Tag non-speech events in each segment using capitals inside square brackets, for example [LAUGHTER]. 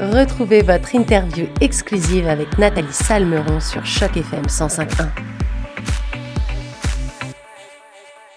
Retrouvez votre interview exclusive avec Nathalie Salmeron sur Choc FM 105.1.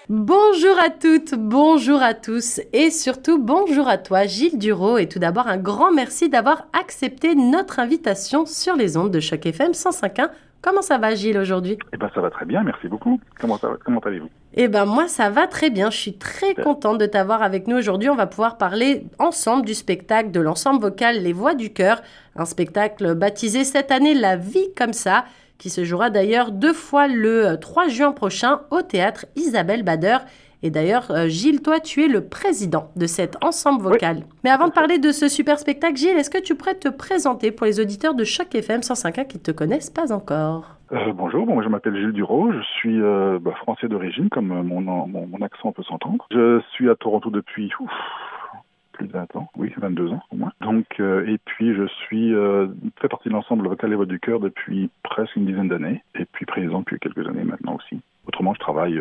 Bonjour à toutes, bonjour à tous et surtout bonjour à toi Gilles Duro et tout d'abord un grand merci d'avoir accepté notre invitation sur les ondes de Choc FM 105.1 Comment ça va, Gilles, aujourd'hui? Eh ben, ça va très bien, merci beaucoup. Comment, comment allez-vous? Eh ben, moi, ça va très bien. Je suis très contente de t'avoir avec nous aujourd'hui. On va pouvoir parler ensemble du spectacle de l'ensemble vocal Les Voix du Cœur, un spectacle baptisé cette année La Vie comme ça, qui se jouera d'ailleurs deux fois le 3 juin prochain au théâtre Isabelle Bader et d'ailleurs, euh, Gilles, toi, tu es le président de cet ensemble vocal. Mais avant de parler de ce super spectacle, Gilles, est-ce que tu pourrais te présenter pour les auditeurs de Choc FM 105.1 qui ne te connaissent pas encore? Euh, bonjour, bon, je m'appelle Gilles Duro, je suis euh, bah, français d'origine, comme mon, mon, accent peut s'entendre. Je suis à Toronto depuis plus de 20 ans, oui, 22 ans au moins. Donc, et puis je suis fait partie de l'ensemble vocal et voix du cœur depuis presque une dizaine d'années, et puis présent depuis quelques années maintenant aussi. Autrement, je travaille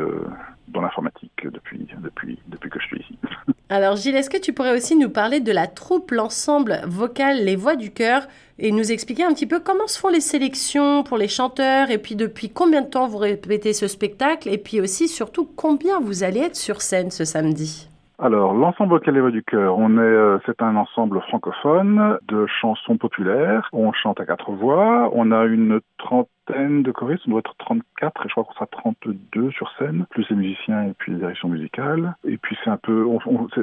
dans l'informatique depuis, depuis, depuis que je suis ici. [LAUGHS] Alors Gilles, est-ce que tu pourrais aussi nous parler de la troupe, l'ensemble vocal Les Voix du Cœur et nous expliquer un petit peu comment se font les sélections pour les chanteurs et puis depuis combien de temps vous répétez ce spectacle et puis aussi surtout combien vous allez être sur scène ce samedi? Alors, l'ensemble Voix du Cœur, on est, euh, c'est un ensemble francophone de chansons populaires. On chante à quatre voix. On a une trentaine de choristes, on doit être 34 et je crois qu'on sera 32 sur scène, plus les musiciens et puis les directions musicales. Et puis c'est un peu,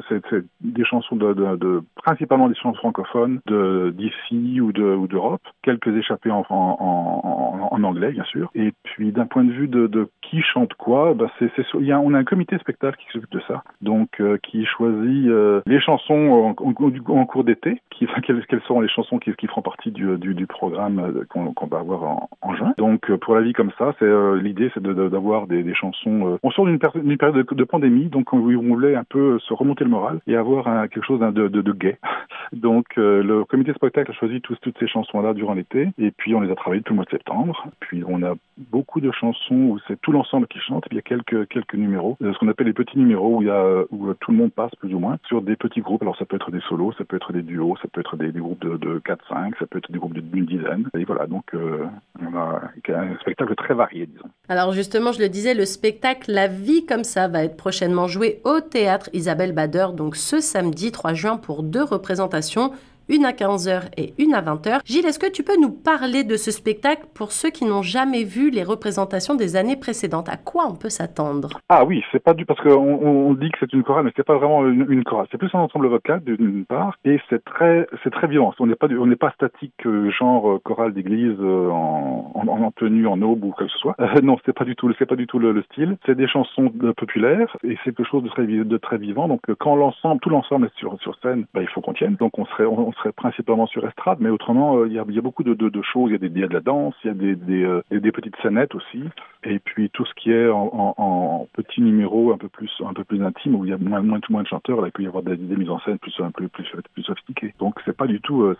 c'est des chansons de, de, de, principalement des chansons francophones de d'ici ou de ou d'Europe, quelques échappées en, en, en, anglais bien sûr. Et puis d'un point de vue de, de qui chante quoi, bah c'est y a on a un comité spectacle qui s'occupe de ça, donc euh, qui choisit euh, les chansons en, cours d'été, qui quelles, quelles seront les chansons qui, qui feront partie du, du, du programme euh, qu'on va avoir en, en juin. Donc pour la vie comme ça, c'est l'idée c'est d'avoir des, chansons. on sort d'une période de, pandémie, donc on, voulait un peu se remonter le moral et avoir quelque chose de, gay. [LAUGHS] Donc le comité spectacle a choisi tous, toutes ces chansons-là durant l'été et puis on les a travaillées tout le mois de septembre. Puis on a beaucoup de chansons où c'est tout l'ensemble qui chante et puis il y a quelques quelques numéros, ce qu'on appelle les petits numéros où il y a où tout le monde passe plus ou moins sur des petits groupes. Alors ça peut être des solos, ça peut être des duos, ça peut être des, groupes de, de 4-5, ça peut être des groupes d'une dizaine. Et voilà, donc euh, un spectacle très varié, disons. Alors justement, je le disais, le spectacle La vie comme ça va être prochainement joué au théâtre Isabelle Bader, donc ce samedi 3 juin pour deux représentations une à 15h et une à 20h. Gilles, est-ce que tu peux nous parler de ce spectacle pour ceux qui n'ont jamais vu les représentations des années précédentes? À quoi on peut s'attendre? Ah oui, c'est pas du parce qu'on on dit que c'est une chorale, mais c'est pas vraiment une, chorale. C'est plus un ensemble vocal d'une part, et c'est très c'est très violent. On n'est pas on n'est pas statique euh, genre euh, chorale d'église euh, en, en, en, tenue en aube ou quoi que ce soit. non, c'est pas du tout c'est pas du tout le, style. C'est des chansons populaires et c'est quelque chose de très de très vivant. Donc quand l'ensemble tout l'ensemble est sur sur scène, bah, il faut qu'on tienne. Donc on serait serait principalement sur estrade, mais autrement, euh, il y, a, beaucoup de, choses. Il y, a de la danse, il y a euh, des, petites scénettes aussi, et puis tout ce qui est en, petits numéros un peu plus un intime, où il y a moins, moins, moins de chanteurs, là, il peut y avoir des, mises en scène plus un peu plus, sophistiquées. Donc c'est pas du tout, euh,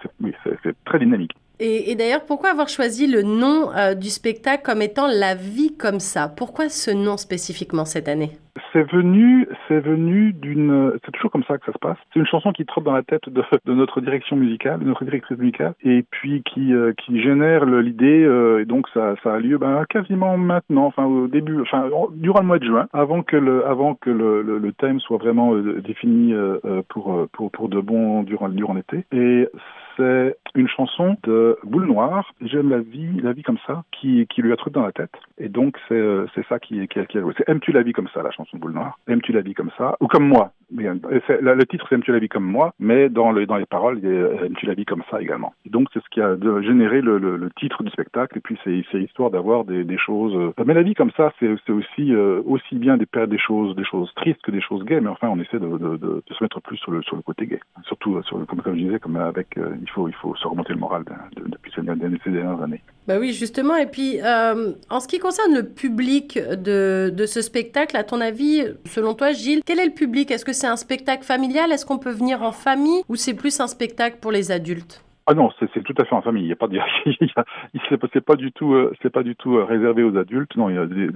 c'est très dynamique. Et, d'ailleurs, pourquoi avoir choisi le nom euh, du spectacle comme étant La vie comme ça? Pourquoi ce nom spécifiquement cette année? C'est venu, c'est venu d'une, c'est toujours comme ça que ça se passe. C'est une chanson qui trotte dans la tête de, notre direction musicale, de notre directrice musicale, et puis qui, euh, qui génère l'idée, euh, et donc ça, ça a lieu ben, quasiment maintenant, enfin au début, enfin durant le mois de juin, avant que le, avant que le, le, le thème soit vraiment défini pour, pour, pour de bon durant, durant l'été. Et c'est une chanson de Boule Noire, J'aime la vie, la vie comme ça, qui, qui lui a truc dans la tête. Et donc, c'est, c'est ça qui, qui, a joué. C'est Aimes-tu la vie comme ça, la chanson de Boule Noire? Aimes-tu la vie comme ça? Ou comme moi le titre, c'est Aimes-tu la vie comme moi? Mais dans, le, dans les paroles, il y a Aimes-tu la vie comme ça également. Donc, c'est ce qui a généré le, titre du spectacle. Et puis, c'est, c'est histoire d'avoir des, choses... Euh, mais la vie comme ça, c'est, c'est aussi, euh, aussi bien des, des, choses, des choses tristes que des choses gays. Mais enfin, on essaie de, se mettre plus sur le, sur le côté gay. Surtout, sur, comme, comme je disais, comme avec, euh, il, faut, il faut se remonter le moral depuis ces dernières années. Bah oui, justement. Et puis, euh, en ce qui concerne le public de, de, ce spectacle, à ton avis, selon toi, Gilles, quel est le public? Est-ce que c'est un spectacle familial? Est-ce qu'on peut venir en famille? Ou c'est plus un spectacle pour les adultes? Ah non, c'est tout à fait en famille. Il y a pas, [LAUGHS] c'est pas du tout, euh, c'est pas du tout euh, réservé aux adultes. Non, des,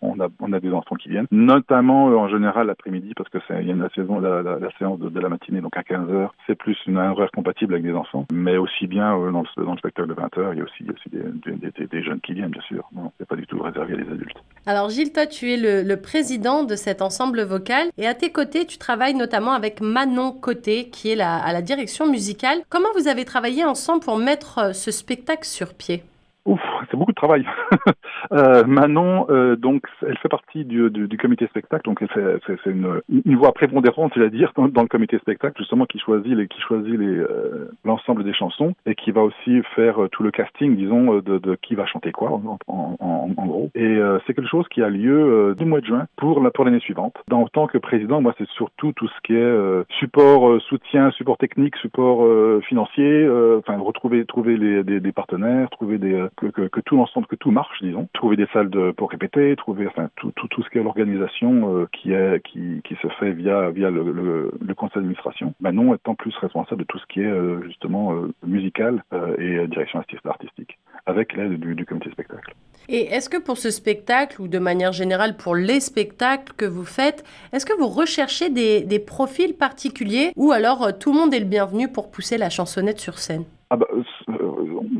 on a, des enfants qui viennent, notamment euh, en général l'après-midi parce que il y a une saison, la, la, la séance de, la matinée, donc à 15 h c'est plus une horaire compatible avec des enfants, mais aussi bien dans, le, spectacle de 20 h il y a aussi, des, des, des, jeunes qui viennent, bien sûr. Non, c'est pas du tout réservé à les adultes. Alors Gilles, toi, tu es le, président de cet ensemble vocal et à tes côtés, tu travailles notamment avec Manon Côté, qui est la, à la direction musicale. Comment vous avez travaillé ensemble pour mettre euh, ce spectacle sur pied? Ouf, c'est beaucoup de travail. [LAUGHS] euh, Manon, euh, donc, elle fait partie du, du, du comité spectacle, donc c'est, une, une voix prépondérante, je à dire, dans, le comité spectacle, justement, qui choisit les, qui choisit euh, l'ensemble des chansons et qui va aussi faire euh, tout le casting, disons, euh, de, de, qui va chanter quoi, en, en, en, en gros. Et c'est quelque chose qui a lieu du mois de juin pour la pour l'année suivante. Dans, en tant que président, moi, c'est surtout tout ce qui est support, soutien, support technique, support financier, enfin, retrouver, trouver les, des, des partenaires, trouver des que, que, que, tout l'ensemble, que tout marche, disons. Trouver des salles de, pour répéter, trouver enfin tout, tout, tout ce qui est l'organisation euh, qui est qui, qui se fait via via le, le, le conseil d'administration. Manon étant plus responsable de tout ce qui est euh, justement euh, musical et direction artistique, avec l'aide du, du comité spectacle. Et est-ce que pour ce spectacle, ou de manière générale pour les spectacles que vous faites, est-ce que vous recherchez des, des profils particuliers ou alors tout le monde est le bienvenu pour pousser la chansonnette sur scène? Ah bah,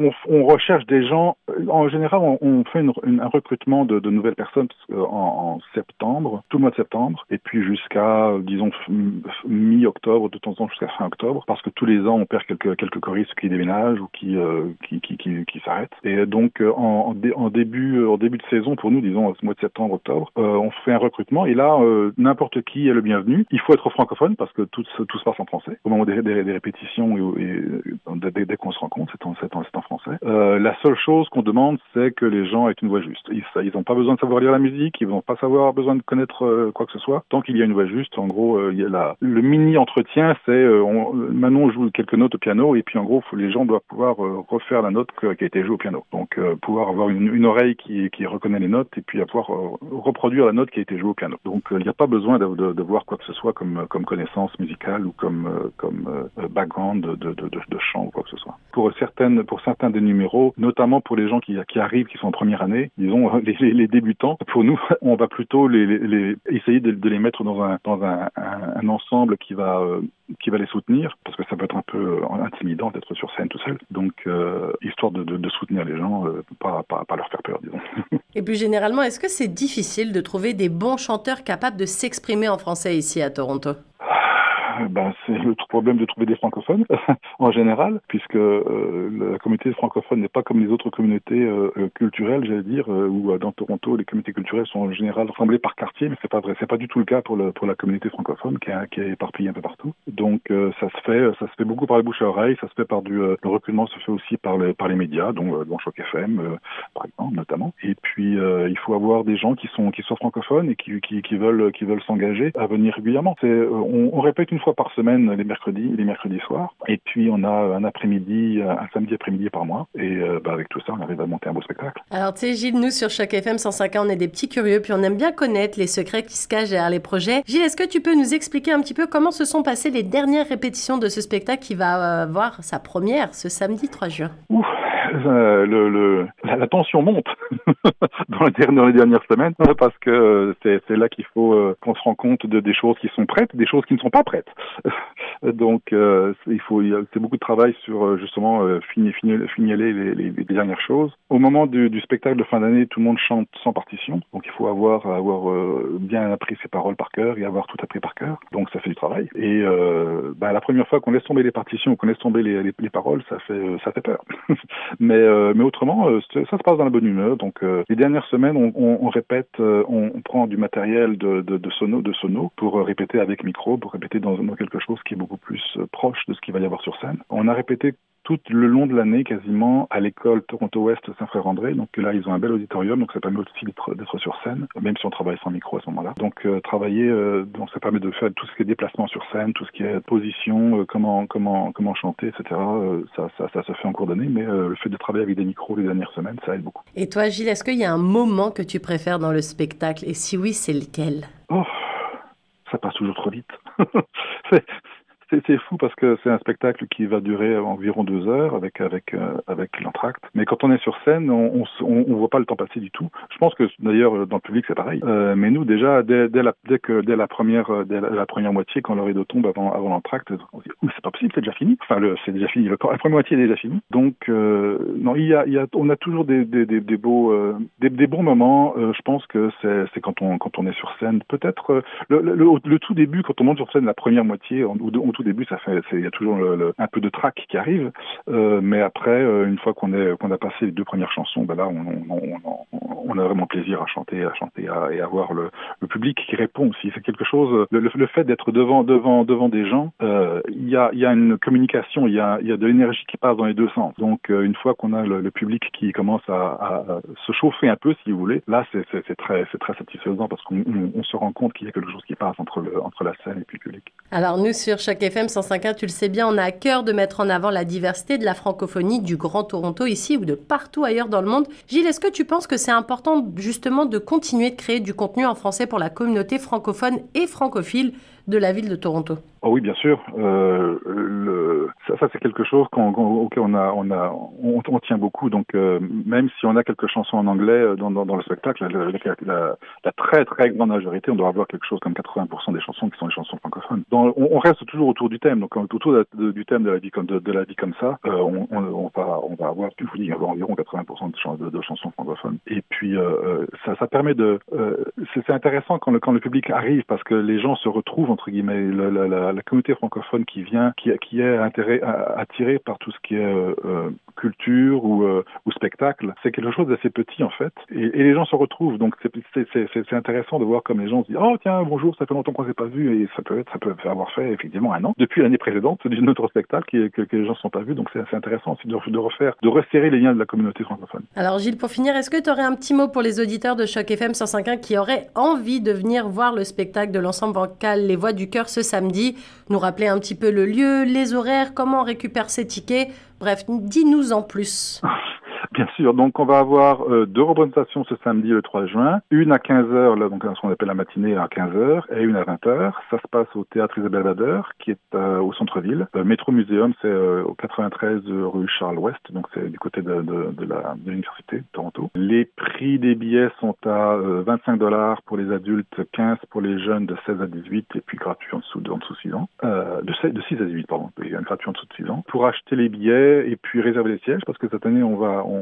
on, on, recherche des gens. En général, on, on fait une, une, un recrutement de, de, nouvelles personnes en, en, septembre, tout le mois de septembre, et puis jusqu'à, disons, mi-octobre, de temps en temps jusqu'à fin octobre, parce que tous les ans, on perd quelques, quelques choristes qui déménagent ou qui, euh, qui, qui, qui, s'arrêtent. Et donc, euh, en, en, début, en début de saison, pour nous, disons, ce mois de septembre, octobre, euh, on fait un recrutement, et là, euh, n'importe qui est le bienvenu. Il faut être francophone, parce que tout, tout se passe en français. Au moment des, des, répétitions et, et dès, dès qu'on se rencontre, c'est en, en, en français. Euh, la seule chose qu'on demande, c'est que les gens aient une voix juste. Ils n'ont pas besoin de savoir lire la musique, ils vont pas besoin de connaître euh, quoi que ce soit. Tant qu'il y a une voix juste, en gros, euh, il y a le mini entretien, c'est Manon joue quelques notes au piano et puis en gros, les gens doivent pouvoir refaire la note qui a été jouée au piano. Donc pouvoir avoir une, oreille qui, reconnaît les notes et puis pouvoir reproduire la note qui a été jouée au piano. Donc il n'y a pas besoin de, voir quoi que ce soit comme, connaissance musicale ou comme, comme background de, chant ou quoi que ce soit. Pour certaines, pour des numéros, notamment pour les gens qui, arrivent, qui sont en première année, disons [LAUGHS] les, débutants. Pour nous, [LAUGHS] on va plutôt essayer de, les mettre dans un ensemble qui va euh, qui va les soutenir, parce que ça peut être un peu euh, intimidant d'être sur scène tout seul. Donc, euh, histoire de, soutenir les gens, pas, pas leur faire peur, disons. [LAUGHS] Et plus généralement, est-ce que c'est difficile de trouver des bons chanteurs capables de s'exprimer en français ici à Toronto? Ben, c'est le problème de trouver des francophones [LAUGHS] en général, puisque euh, la communauté francophone n'est pas comme les autres communautés euh, culturelles, j'allais dire, euh, où dans Toronto les communautés culturelles sont en général rassemblées par quartier, mais c'est pas vrai, c'est pas du tout le cas pour, le, pour la communauté francophone qui est, qui est éparpillée un peu partout. Donc euh, ça se fait, ça se fait beaucoup par les bouche à oreille, ça se fait par du, euh, le recrutement se fait aussi par, le, par les médias, dont, euh, dont Choc FM par exemple notamment. Et puis il faut avoir des gens qui sont qui sont francophones et qui, qui, qui veulent qui veulent s'engager à venir régulièrement. C'est, on, on répète une fois par semaine les mercredis, les mercredis soirs. Et puis on a un après-midi, un samedi après-midi par mois. Et euh, bah, avec tout ça, on arrive à monter un beau spectacle. Alors tu sais, Gilles, nous sur Choc FM 105 on est des petits curieux, puis on aime bien connaître les secrets qui se cachent derrière les projets. Gilles, est-ce que tu peux nous expliquer un petit peu comment se sont passées les dernières répétitions de ce spectacle qui va avoir euh, sa première ce samedi 3 juin? Ouf euh, le, le, la, tension monte [LAUGHS] dans, les, dernières semaines parce que c'est là qu'il faut euh, qu'on se rend compte de des choses qui sont prêtes, des choses qui ne sont pas prêtes. [LAUGHS] Donc euh, il faut c'est beaucoup de travail sur euh, justement euh, fignaler les, les, dernières choses. Au moment du, spectacle de fin d'année, tout le monde chante sans partition, donc il faut avoir avoir euh, bien appris ses paroles par cœur et avoir tout appris par cœur. Donc ça fait du travail. Et euh, bah, la première fois qu'on laisse tomber les partitions, qu'on laisse tomber les, les, paroles, ça fait ça fait peur. [LAUGHS] mais euh, mais autrement, ça se passe dans la bonne humeur. Donc les dernières semaines, on, on, on répète, on, on, prend du matériel de, de, de sono de sono pour répéter avec micro, pour répéter dans, dans quelque chose qui est beaucoup plus proche de ce qu'il va y avoir sur scène. On a répété tout le long de l'année quasiment à l'école Toronto-Ouest Saint-Frère-André. Donc là, ils ont un bel auditorium, donc ça permet aussi d'être sur scène, même si on travaille sans micro à ce moment-là. Donc euh, travailler, euh, donc ça permet de faire tout ce qui est déplacement sur scène, tout ce qui est position, euh, comment comment comment chanter, etc. Ça, ça, ça se fait en cours d'année, mais le fait de travailler avec des micros les dernières semaines, ça aide beaucoup. Et toi, Gilles, est-ce qu'il y a un moment que tu préfères dans le spectacle? Et si oui, c'est lequel? Oh, ça passe toujours trop vite. [LAUGHS] c'est fou parce que c'est un spectacle qui va durer environ deux heures avec avec euh, avec l'entracte. Mais quand on est sur scène, on, on, on, voit pas le temps passer du tout. Je pense que d'ailleurs dans le public c'est pareil. Euh, mais nous déjà dès, dès, la dès que dès la première euh, dès la, première moitié quand le rideau tombe avant avant l'entracte, on se dit c'est pas possible, c'est déjà fini. Enfin c'est déjà fini. la première moitié est déjà finie. Donc euh, non il y a il y a on a toujours des des, des, beaux euh, des, des, bons moments. je pense que c'est c'est quand on quand on est sur scène. Peut-être le, le, le, tout début quand on monte sur scène la première moitié au, au tout début il y a toujours un peu de trac qui arrive. Euh, mais après, euh, une fois qu'on a passé les deux premières chansons, ben là, on, a vraiment plaisir à chanter, à chanter et à voir le, public qui répond aussi. C'est quelque chose. Le, fait d'être devant devant devant des gens, euh, il y a une communication, il y a de l'énergie qui passe dans les deux sens. Donc une fois qu'on a le, public qui commence à, se chauffer un peu, si vous voulez, là c'est très satisfaisant parce qu'on on, se rend compte qu'il y a quelque chose qui passe entre entre la scène et puis le public. Alors nous sur chaque FM 105.1, tu le sais bien, on a à cœur de mettre en avant la diversité de la francophonie du Grand Toronto ici ou de partout ailleurs dans le monde. Gilles, est-ce que tu penses que c'est important justement de continuer de créer du contenu en français pour la communauté francophone et francophile de la ville de Toronto? Oh oui, bien sûr. Euh, le, ça, ça c'est quelque chose qu'on, auquel on a, on a, on, on tient beaucoup. Donc, euh, même si on a quelques chansons en anglais euh, dans, dans, dans le spectacle, la, la, la, très très grande majorité, on doit avoir quelque chose comme 80% des chansons qui sont des chansons francophones. Dans, on, on, reste toujours autour du thème. Donc, autour du thème de la vie comme de, la vie comme ça, euh, on, on, va, on va avoir, je vous dis, environ 80% de, de, chansons francophones. Et puis, euh, ça, ça permet de, c'est, intéressant quand le, quand le public arrive parce que les gens se retrouvent entre guillemets. la, la, communauté francophone qui vient, qui, est attirée par tout ce qui est euh, euh, culture ou, euh, ou spectacle, c'est quelque chose d'assez petit en fait. Et, les gens se retrouvent, donc c'est intéressant de voir comme les gens se disent oh tiens bonjour, ça fait longtemps qu'on s'est pas vu et ça peut être, ça peut avoir fait effectivement un an depuis l'année précédente [LAUGHS] d'une autre spectacle que, les gens ne sont pas vus, donc c'est intéressant aussi de, de, refaire, de resserrer les liens de la communauté francophone. Alors Gilles, pour finir, est-ce que tu aurais un petit mot pour les auditeurs de Choc FM 105.1 qui auraient envie de venir voir le spectacle de l'ensemble vocal Les Voix du Cœur ce samedi Nous rappeler un petit peu le lieu, les horaires, comment on récupère ses tickets Bref, dis-nous en plus. [LAUGHS] Bien sûr, donc on va avoir euh, deux représentations ce samedi le 3 juin, une à 15h, là, donc ce qu'on appelle la matinée à 15h, et une à 20h. Ça se passe au théâtre Isabelle Bader, qui est euh, au centre-ville. Le métro muséum, c'est euh, au 93 rue Charles-Ouest, donc c'est du côté de, de, de l'université de Toronto. Les prix des billets sont à 25 dollars pour les adultes, 15 pour les jeunes de 16 à 18, et puis gratuit en dessous de, en dessous 6 ans. de, 6, de 6 à 18, pardon, gratuit en dessous de 6 ans. Pour acheter les billets et puis réserver les sièges, parce que cette année, on va, on,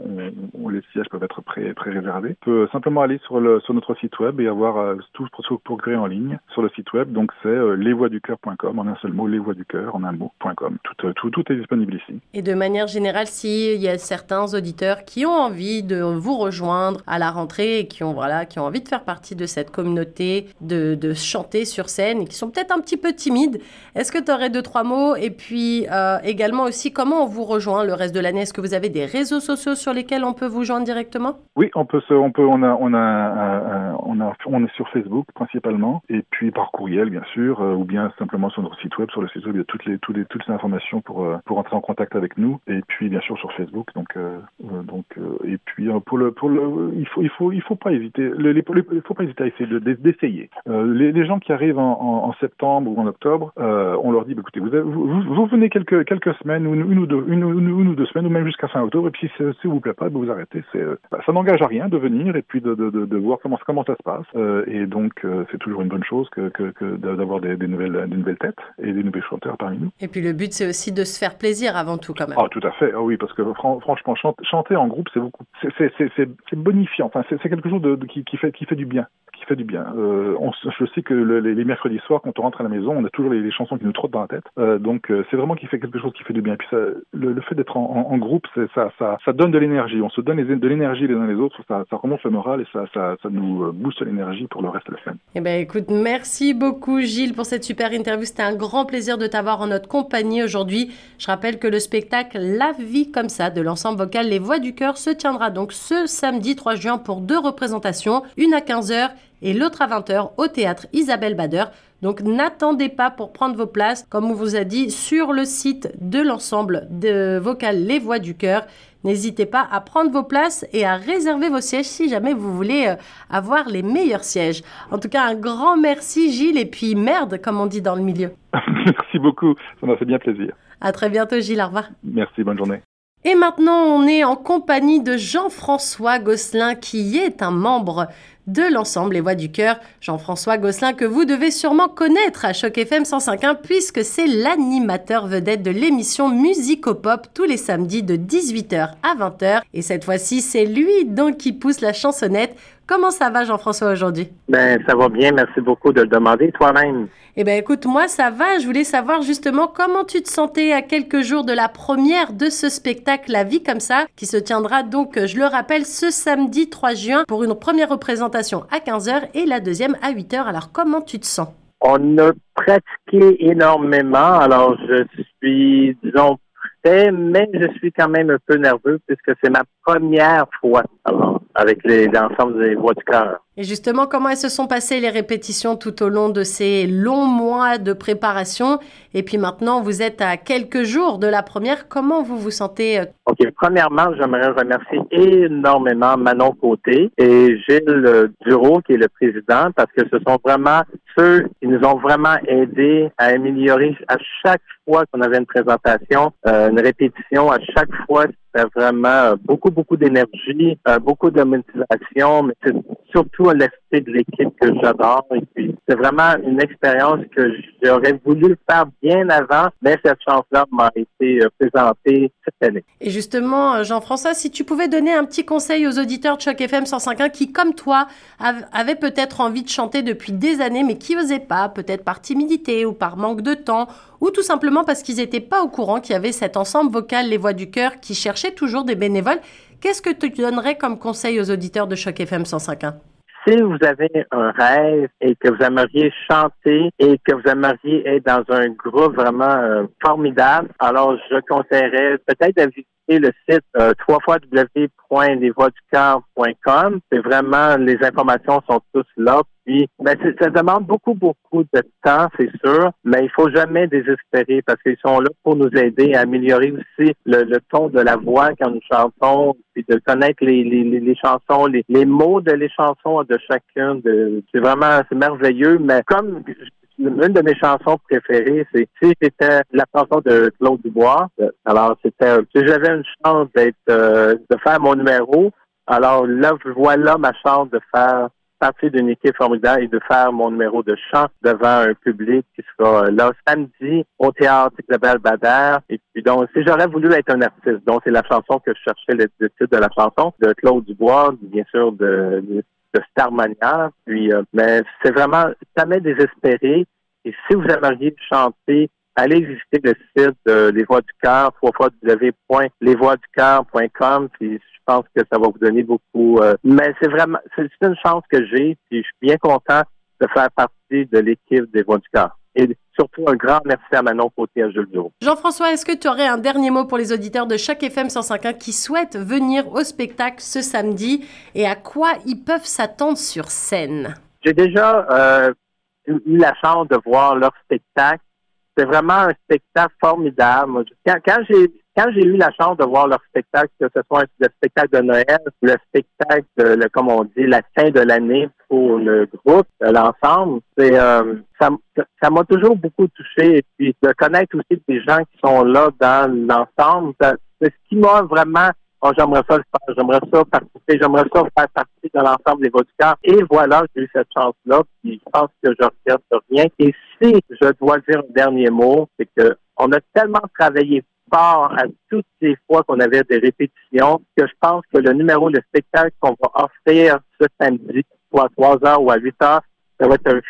les sièges peuvent être pré, réservés. On peut simplement aller sur, notre site web et avoir euh, tout pour, créer en ligne sur le site web. Donc c'est euh, lesvoixducoeur.com en un seul mot, lesvoixducoeur en un mot.com. Tout, euh, tout, est disponible ici. Et de manière générale, s'il y a certains auditeurs qui ont envie de vous rejoindre à la rentrée et qui ont, envie de faire partie de cette communauté, de, chanter sur scène et qui sont peut-être un petit peu timides, est-ce que tu aurais deux, trois mots? Et puis également aussi, comment on vous rejoint le reste de l'année? Est-ce que vous avez des réseaux sociaux lesquels on peut vous joindre directement? Oui, on peut, on peut, on a, on a, on a, on est sur Facebook principalement, et puis par courriel bien sûr, euh, ou bien simplement sur notre site web. Sur le site web, il y a toutes les, toutes toutes les informations pour, euh, pour entrer en contact avec nous, et puis bien sûr sur Facebook. Donc, euh, donc, et puis pour le, pour le, il faut, il faut, il faut pas hésiter. Il faut pas hésiter à essayer d'essayer. les, gens qui arrivent en, septembre ou en octobre, on leur dit, bah, écoutez, vous, vous, venez quelques, quelques semaines, une, ou deux, une, ou deux semaines, ou même jusqu'à fin octobre, et puis vous plaît pas, vous arrêtez. C'est, euh, bah, ça n'engage à rien de venir et puis de, de, de, de voir comment, comment ça se passe. Euh, et donc, euh, c'est toujours une bonne chose que, que, que d'avoir des, des, nouvelles, des nouvelles têtes et des nouveaux chanteurs parmi nous. Et puis, le but, c'est aussi de se faire plaisir avant tout, quand même. Ah, tout à fait. Ah, oui, parce que franchement, chanter, en groupe, c'est beaucoup, c'est bonifiant. Enfin, c'est quelque chose de, qui, qui, fait, qui fait du bien qui fait du bien. Euh, on, je sais que le, les, les, mercredis soirs, quand on rentre à la maison, on a toujours les, les chansons qui nous trottent dans la tête. Euh, donc euh, c'est vraiment qui fait quelque chose qui fait du bien. Et puis ça, le, le, fait d'être en, en, en, groupe, ça, ça, ça donne de l'énergie. On se donne de l'énergie les uns les autres. Ça, remonte le moral et ça nous euh, booste l'énergie pour le reste de la semaine. Eh ben écoute, merci beaucoup Gilles pour cette super interview. C'était un grand plaisir de t'avoir en notre compagnie aujourd'hui. Je rappelle que le spectacle La vie comme ça de l'ensemble vocal Les Voix du Cœur se tiendra donc ce samedi 3 juin pour deux représentations, une à 15h et l'autre à 20h au théâtre Isabelle Bader. Donc n'attendez pas pour prendre vos places, comme on vous a dit, sur le site de l'ensemble de vocal Les Voix du Cœur. N'hésitez pas à prendre vos places et à réserver vos sièges si jamais vous voulez euh, avoir les meilleurs sièges. En tout cas, un grand merci Gilles et puis merde, comme on dit dans le milieu. [LAUGHS] merci beaucoup, ça m'a fait bien plaisir. À très bientôt Gilles, au revoir. Merci, bonne journée. Et maintenant, on est en compagnie de Jean-François Gosselin, qui est un membre de l'ensemble Les Voix du Cœur. Jean-François Gosselin, que vous devez sûrement connaître à Choc FM 105.1, puisque c'est l'animateur vedette de l'émission Musico-Pop tous les samedis de 18h à 20h. Et cette fois-ci, c'est lui donc qui pousse la chansonnette Comment ça va, Jean-François, aujourd'hui? Ben, ça va bien. Merci beaucoup de le demander toi-même. Eh bien, écoute, moi, ça va. Je voulais savoir justement comment tu te sentais à quelques jours de la première de ce spectacle La vie comme ça, qui se tiendra donc, je le rappelle, ce samedi 3 juin pour une première représentation à 15h et la deuxième à 8h. Alors, comment tu te sens? On a pratiqué énormément. Alors, je suis, disons, prêt, mais je suis quand même un peu nerveux puisque c'est ma première fois. Alors, avec l'ensemble des voix du cœur. Et justement, comment elles se sont passées les répétitions tout au long de ces longs mois de préparation? Et puis maintenant, vous êtes à quelques jours de la première. Comment vous vous sentez euh? OK. Premièrement, j'aimerais remercier énormément Manon Côté et Gilles Duro, qui est le président, parce que ce sont vraiment ceux qui nous ont vraiment aidés à améliorer à chaque fois qu'on avait une présentation, euh, une répétition, à chaque fois vraiment euh, beaucoup, beaucoup d'énergie, euh, beaucoup de motivation, mais c'est surtout l'esprit de l'équipe que j'adore. Et puis, c'est vraiment une expérience que j'aurais voulu faire bien avant, mais cette chance-là m'a été euh, présentée cette année. Et justement, Jean-François, si tu pouvais donner un petit conseil aux auditeurs de Choc FM 105.1 qui, comme toi, avaient peut-être envie de chanter depuis des années, mais qui n'osaient pas, peut-être par timidité ou par manque de temps, ou tout simplement parce qu'ils n'étaient pas au courant qu'il y avait cet ensemble vocal Les Voix du Cœur qui cherchait toujours des bénévoles. Qu'est-ce que tu donnerais comme conseil aux auditeurs de Choc FM 105.1? Si vous avez un rêve et que vous aimeriez chanter et que vous aimeriez être dans un groupe vraiment euh, formidable, alors je conseillerais peut-être de le site euh, www.lesvoixducœur.com. C'est vraiment, les informations sont tous là. Puis, ben, ça demande beaucoup, beaucoup de temps, c'est sûr, mais il faut jamais désespérer parce qu'ils sont là pour nous aider à améliorer aussi le, ton de la voix quand nous chantons, puis de connaître les, les, les chansons, les, les, mots de les chansons de chacun. c'est vraiment, c'est merveilleux, mais comme une de mes chansons préférées, c'est si c'était la chanson de Claude Dubois. Alors c'était si j'avais une chance d'être euh, de faire mon numéro, alors là voilà ma chance de faire partie d'une équipe formidable et de faire mon numéro de chant devant un public qui sera là samedi au théâtre Isabelle Bader. Et puis donc, si j'aurais voulu être un artiste, donc c'est la chanson que je cherchais, le, titre de la chanson, de Claude Dubois, bien sûr de Starmania. Puis, euh, mais c'est vraiment jamais désespéré. Et si vous aimeriez chanter, allez visiter le site de Les Voix du Cœur, www.lesvoixducoeur.com. Puis je pense que ça va vous donner beaucoup. Euh, mais c'est vraiment, c'est une chance que j'ai, puis je suis bien content de faire partie de l'équipe des Voix du Cœur. Et surtout un grand merci à Manon Côté à Jules. Jean-François, est-ce que tu aurais un dernier mot pour les auditeurs de chaque FM 105.1 qui souhaitent venir au spectacle ce samedi et à quoi ils peuvent s'attendre sur scène? J'ai déjà euh, eu la chance de voir leur spectacle. C'est vraiment un spectacle formidable. Quand, quand j'ai quand j'ai eu la chance de voir leur spectacle, que ce soit le spectacle de Noël, le spectacle, de, le, comme on dit, la fin de l'année pour le groupe, l'ensemble, c'est euh, ça, m'a toujours beaucoup touché. Et puis de connaître aussi des gens qui sont là dans l'ensemble, c'est ce qui m'a vraiment oh, j'aimerais ça le faire, j'aimerais ça participer, j'aimerais ça faire partie de l'ensemble des vodkas. Et voilà, j'ai eu cette chance-là, puis je pense que je regrette rien. Et si je dois dire un dernier mot, c'est que on a tellement travaillé fort à toutes les fois qu'on avait des répétitions que je pense que le numéro de spectacle qu'on va offrir ce samedi, soit à 3 heures ou à 8 heures, ça va être,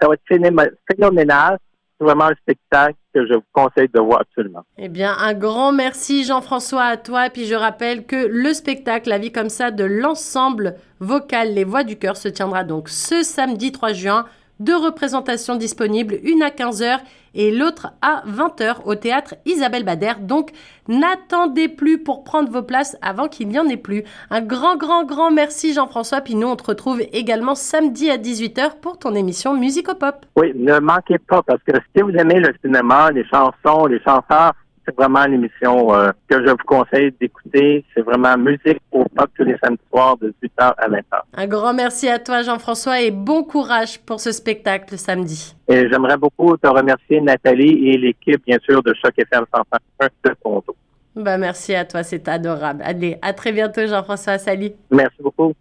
ça va être phénoménal. C'est vraiment un spectacle que je vous conseille de voir absolument. Eh bien, un grand merci Jean-François à toi. Puis je rappelle que le spectacle La vie comme ça de l'ensemble vocal Les Voix du Cœur se tiendra donc ce samedi 3 juin Deux représentations disponibles, une à 15h et l'autre à 20h au théâtre Isabelle Bader. Donc n'attendez plus pour prendre vos places avant qu'il n'y en ait plus. Un grand, grand, grand merci Jean-François. Puis on te retrouve également samedi à 18h pour ton émission Musique Pop. Oui, ne manquez pas parce que si vous aimez le cinéma, les chansons, les chanteurs, c'est vraiment l'émission euh, que je vous conseille d'écouter. C'est vraiment musique au pop tous les samedis soirs de 18h à 20h. Un grand merci à toi, Jean-François, et bon courage pour ce spectacle samedi. Et j'aimerais beaucoup te remercier, Nathalie, et l'équipe, bien sûr, de Choc FM 105.1 de Toronto. Bah, merci à toi, c'est adorable. Allez, à très bientôt, Jean-François. Salut. Merci beaucoup.